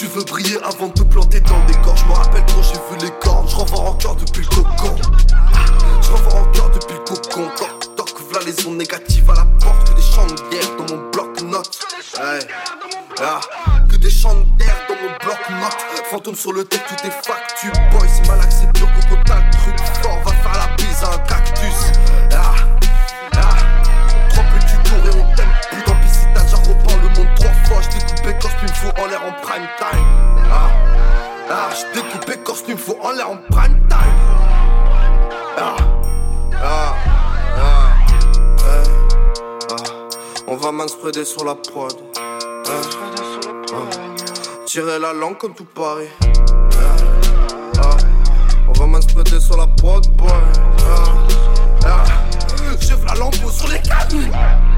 Tu veux briller avant de te planter dans des corps. Je me rappelle quand j'ai vu les cornes. Je renvoie en depuis le cocon. Ah, je renvoie en depuis le cocon. Toc toc, v'là les ondes négatives à la porte. Que des chants de dans mon bloc-notes. Ah, que des chants de dans mon bloc-notes. Fantôme sur le deck, tout est factu. Boy, c'est malaxé. L'air en prime time. Ah, ah. J't'ai coupé me faut en l'air en prime time. Ah, ah, ah. ah. On va manspreader sur la prod. Tirer la langue comme tout Paris. On va manspreader sur la prod, boy. J'ai la langue sur les cannes.